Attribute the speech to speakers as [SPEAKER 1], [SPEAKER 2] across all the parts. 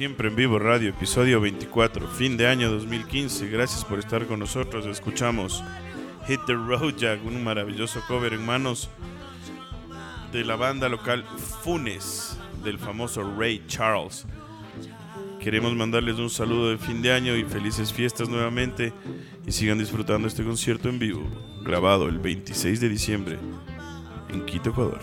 [SPEAKER 1] Siempre en vivo radio, episodio 24, fin de año 2015. Gracias por estar con nosotros. Escuchamos Hit the Road Jack, un maravilloso cover en manos de la banda local Funes, del famoso Ray Charles. Queremos mandarles un saludo de fin de año y felices fiestas nuevamente y sigan disfrutando este concierto en vivo, grabado el 26 de diciembre en Quito, Ecuador.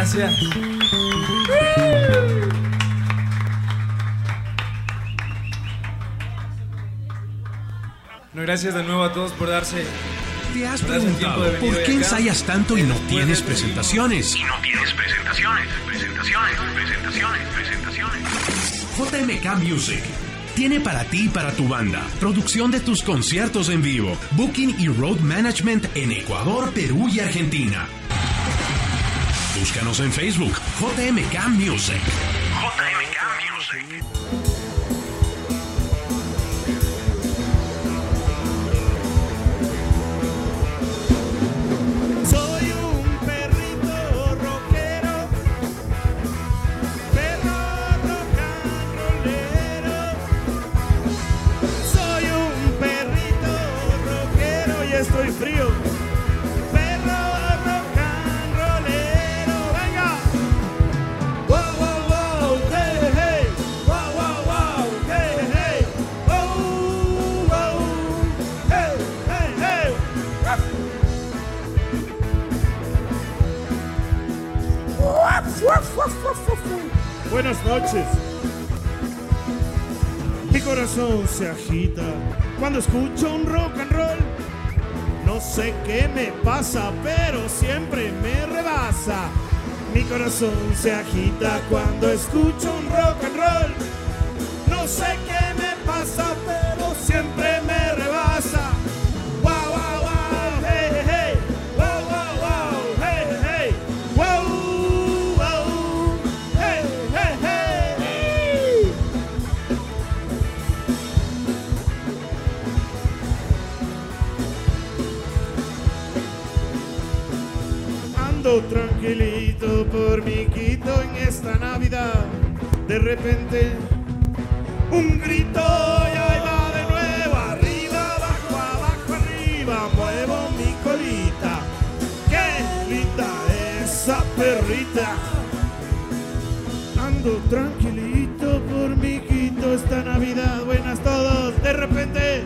[SPEAKER 2] Gracias. No, gracias de nuevo a todos por darse.
[SPEAKER 3] ¿Te has
[SPEAKER 2] Por
[SPEAKER 3] preguntado por qué ensayas tanto y no tienes presentaciones?
[SPEAKER 4] Y no tienes presentaciones, presentaciones, presentaciones, presentaciones.
[SPEAKER 3] JMK Music tiene para ti y para tu banda producción de tus conciertos en vivo, booking y road management en Ecuador, Perú y Argentina. Búscanos en Facebook, JMK Music.
[SPEAKER 4] JMK Music.
[SPEAKER 5] Mi corazón se agita cuando escucho un rock and roll. No sé qué me pasa, pero siempre me rebasa. Mi corazón se agita cuando escucho un rock and roll. No sé qué me pasa, pero siempre Ando tranquilito por mi Quito en esta Navidad. De repente, un grito y ahí va de nuevo. Arriba, abajo, abajo, arriba. Muevo mi colita. ¡Qué linda esa perrita! Ando tranquilito por mi Quito esta Navidad. Buenas todos. De repente,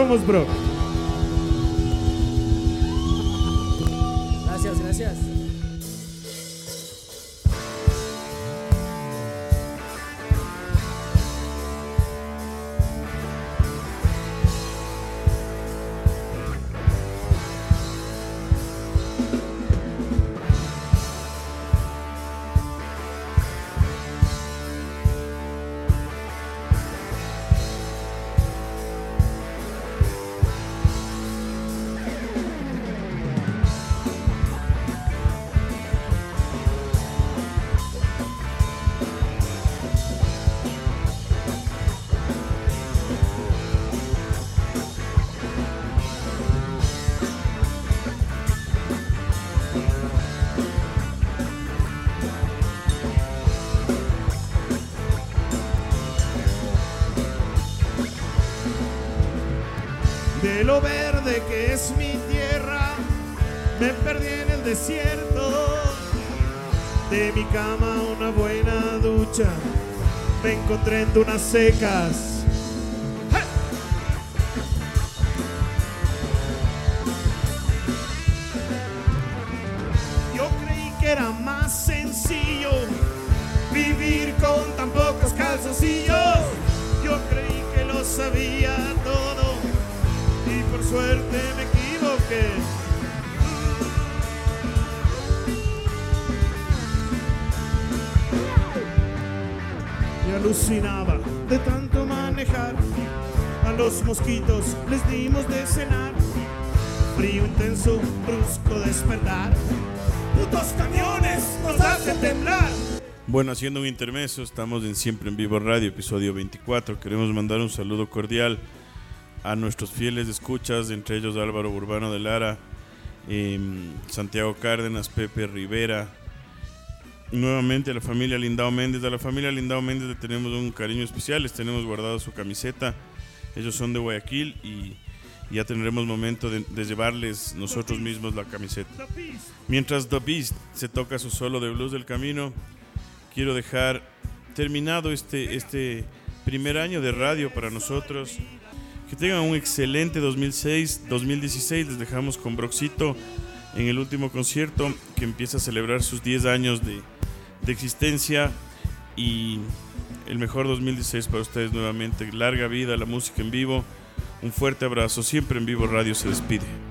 [SPEAKER 5] Somos Brock. Lo verde que es mi tierra, me perdí en el desierto. De mi cama una buena ducha, me encontré en dunas secas. Alucinaba de tanto manejar. A los mosquitos les dimos de cenar. Frío intenso, brusco despertar. Putos camiones nos hacen temblar.
[SPEAKER 6] Bueno, haciendo un intermeso, estamos en Siempre en Vivo Radio, episodio 24. Queremos mandar un saludo cordial a nuestros fieles escuchas, entre ellos Álvaro Urbano de Lara, em, Santiago Cárdenas, Pepe Rivera. Nuevamente a la familia Lindao Méndez. A la familia Lindao Méndez le tenemos un cariño especial, les tenemos guardado su camiseta. Ellos son de Guayaquil y ya tendremos momento de, de llevarles nosotros mismos la camiseta. Mientras The Beast se toca su solo de blues del camino, quiero dejar terminado este, este primer año de radio para nosotros. Que tengan un excelente 2006, 2016. Les dejamos con Broxito en el último concierto que empieza a celebrar sus 10 años de, de existencia y el mejor 2016 para ustedes nuevamente. Larga vida la música en vivo. Un fuerte abrazo. Siempre en vivo Radio se despide.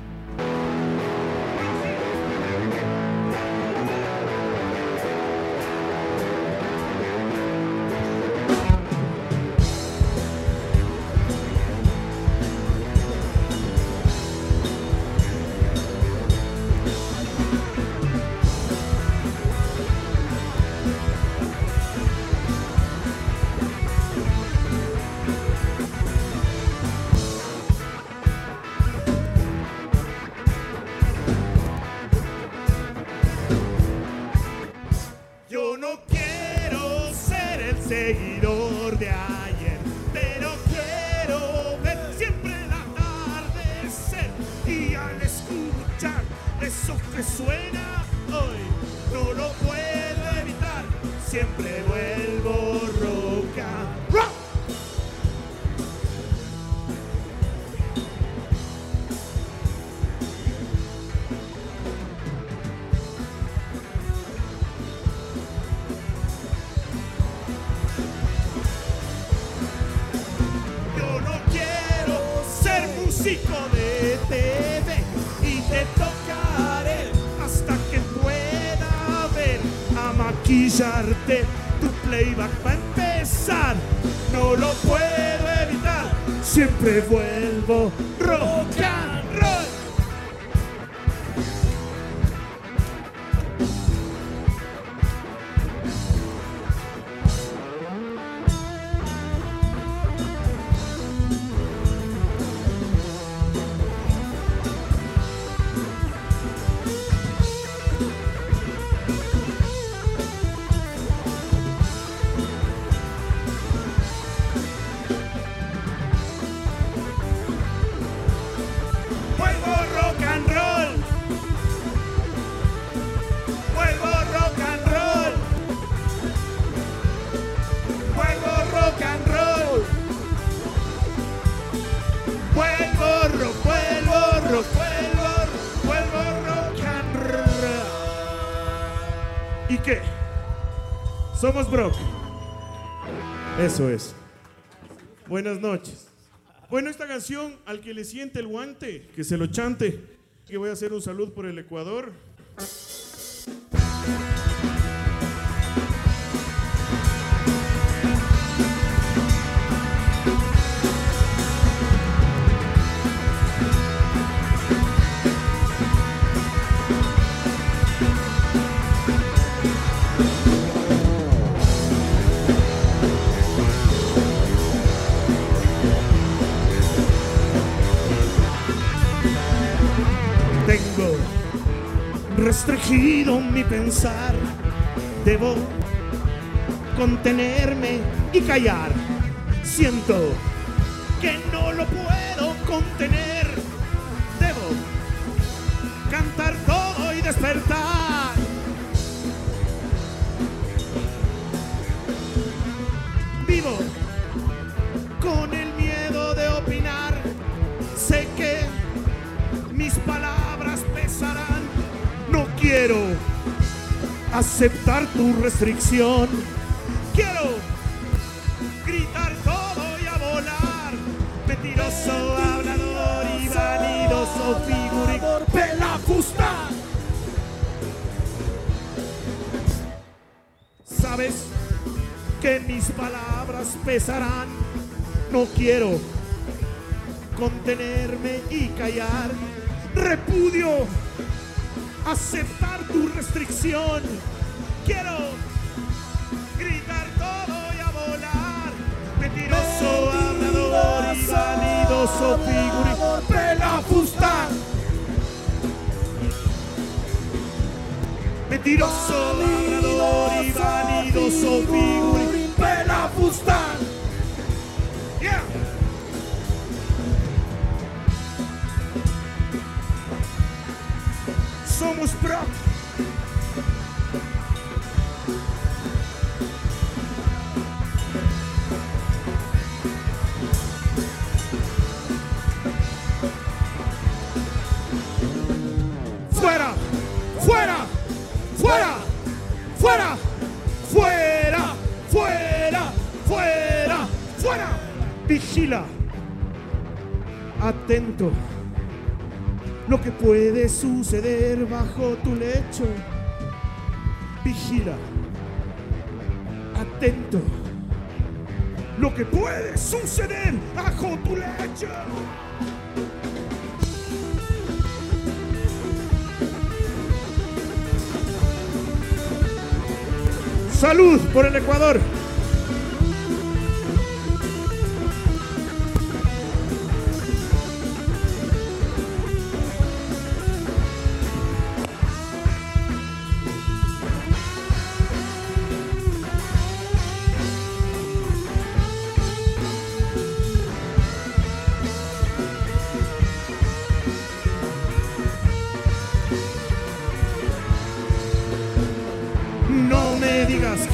[SPEAKER 5] Músico de TV y te tocaré hasta que pueda ver a maquillarte. Tu playback va a empezar, no lo puedo evitar. Siempre vuelvo rock Eso es. Buenas noches. Bueno, esta canción, al que le siente el guante, que se lo chante. Que voy a hacer un salud por el Ecuador. Pensar. Debo contenerme y callar. Siento aceptar tu restricción. Quiero gritar todo y a volar. Mentiroso, hablador y vanidoso figurín. Pelafusta. Sabes que mis palabras pesarán. No quiero contenerme y callar. Repudio aceptar tu restricción. Quiero gritar todo y a volar. Mentiroso, hablador y vanidoso figurín. Pelafusta. Mentiroso, hablador y vanidoso figurín. Pelafusta. Yeah. Somos Brock. Lo que puede suceder bajo tu lecho. Vigila, atento, lo que puede suceder bajo tu lecho. Salud por el Ecuador.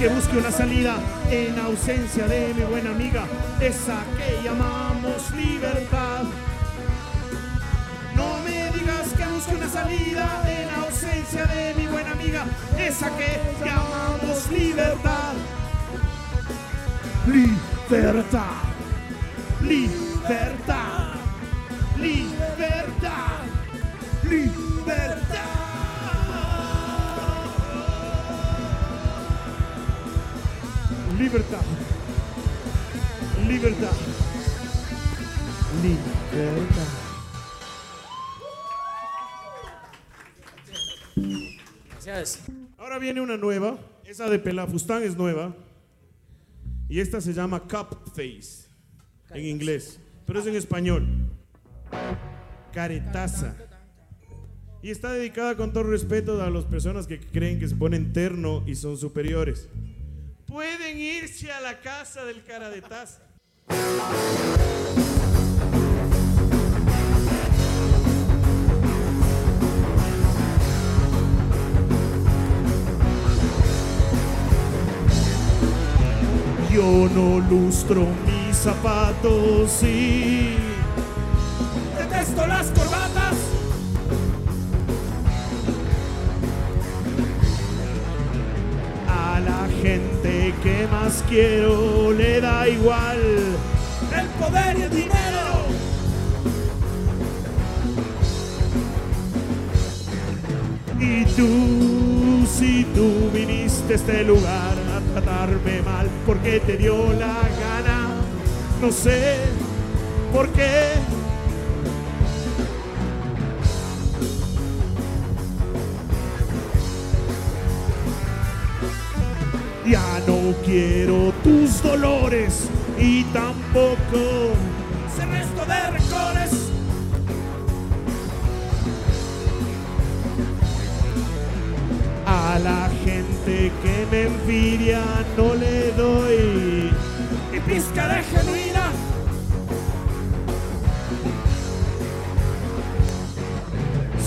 [SPEAKER 5] Que busque una salida en ausencia de mi buena amiga, esa que llamamos libertad. No me digas que busque una salida en ausencia de mi buena amiga, esa que llamamos libertad. Libertad, libertad, libertad, libertad. Libertad. Libertad. Libertad.
[SPEAKER 2] Gracias.
[SPEAKER 5] Ahora viene una nueva. Esa de Pelafustán es nueva. Y esta se llama Cup Face. En inglés. Pero es en español. Caretaza. Y está dedicada con todo respeto a las personas que creen que se ponen terno y son superiores. Pueden irse a la casa del cara de taza. Yo no lustro mis zapatos y detesto las. ¿Qué más quiero? Le da igual el poder y el dinero. Y tú, si tú viniste a este lugar a tratarme mal, porque te dio la gana, no sé por qué. Ya no quiero tus dolores y tampoco ese resto de rencores. A la gente que me envidia no le doy ni pizca de genuina.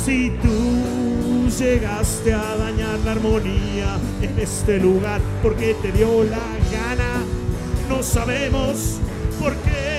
[SPEAKER 5] Si tú llegaste a dañar la armonía en este lugar porque te dio la gana, no sabemos por qué.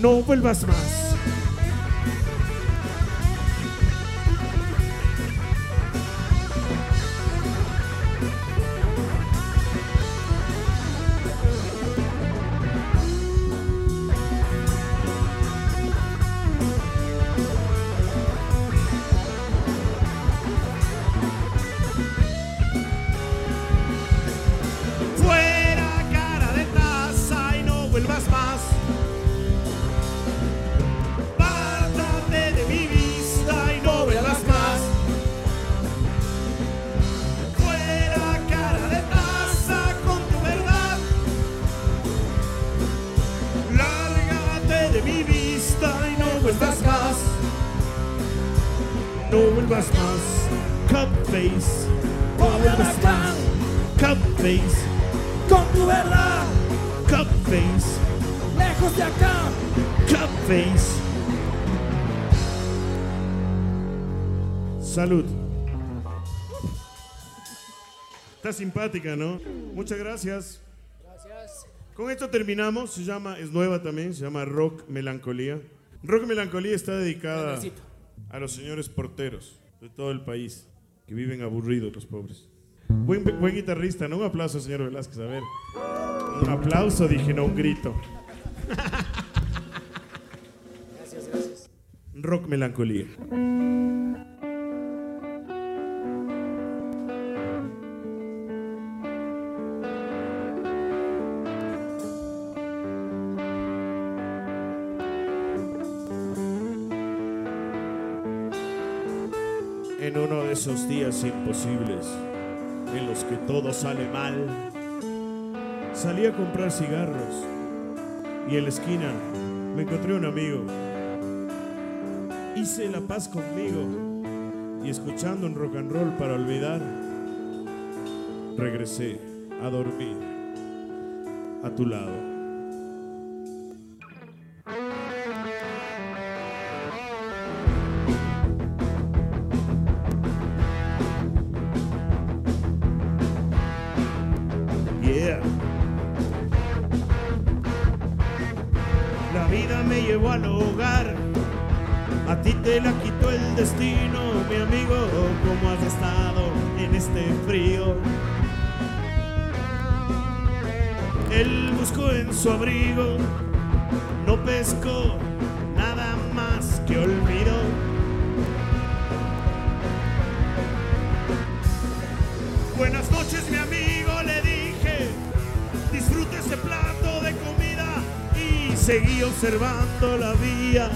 [SPEAKER 5] No vuelvas más. Cup face. Lejos de acá. Cup face. Salud. Está simpática, ¿no? Muchas gracias.
[SPEAKER 2] Gracias.
[SPEAKER 5] Con esto terminamos. Se llama, es nueva también, se llama Rock Melancolía. Rock Melancolía está dedicada a los señores porteros de todo el país que viven aburridos, los pobres. Buen, buen guitarrista, ¿no? Un aplauso, señor Velázquez. A ver. Un aplauso, dije, no un grito.
[SPEAKER 2] Gracias, gracias.
[SPEAKER 5] Rock Melancolía. En uno de esos días imposibles, en los que todo sale mal, salí a comprar cigarros y en la esquina me encontré un amigo hice la paz conmigo y escuchando un rock and roll para olvidar, regresé a dormir a tu lado. La vida me llevó al hogar. A ti te la quitó el destino, mi amigo. ¿Cómo has estado en este frío? Él buscó en su abrigo, no pescó nada más que olvido. Buenas noches, mi amigo, seguí observando la vía.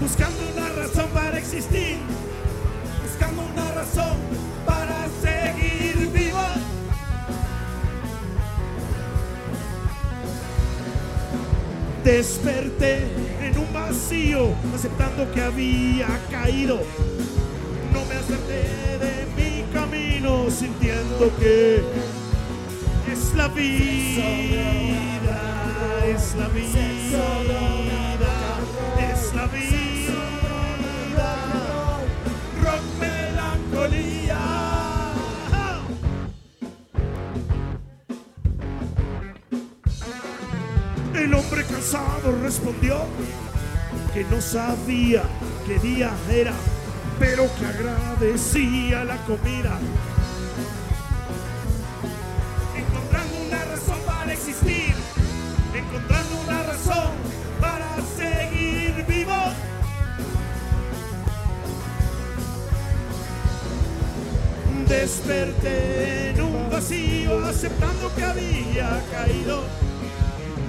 [SPEAKER 5] Buscando una razón para existir. Buscando una razón para seguir vivo. Desperté en un vacío, aceptando que había caído. No me acerté de mi camino, sintiendo que la vida, es la vida, es la vida. Rock melancolía. El hombre cansado respondió que no sabía qué día era, pero que agradecía la comida. Existir, encontrando una razón para seguir vivo. Desperté en un vacío, aceptando que había caído.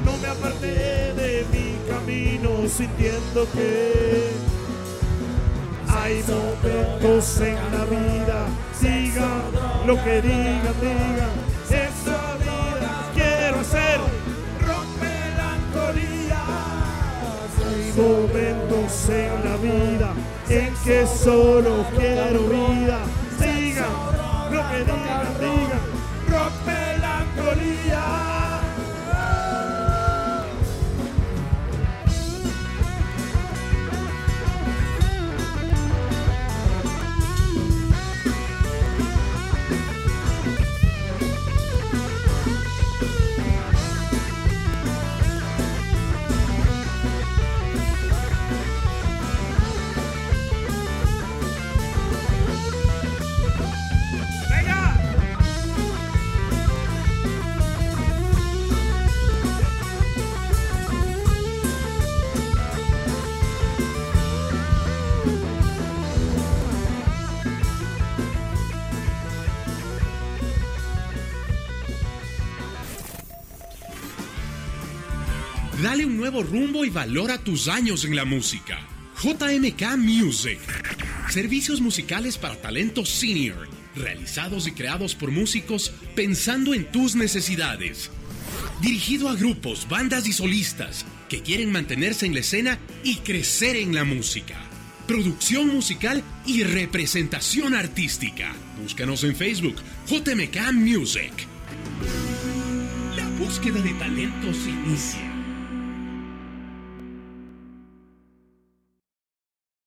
[SPEAKER 5] No me aparté de mi camino, sintiendo que hay momentos en la vida. Digan lo que digan, digan. Momentos en la vida en que solo quiero vida.
[SPEAKER 3] Dale un nuevo rumbo y valora tus años en la música. JMK Music. Servicios musicales para talento senior, realizados y creados por músicos pensando en tus necesidades. Dirigido a grupos, bandas y solistas que quieren mantenerse en la escena y crecer en la música. Producción musical y representación artística. Búscanos en Facebook, JMK Music. La búsqueda de talentos inicia.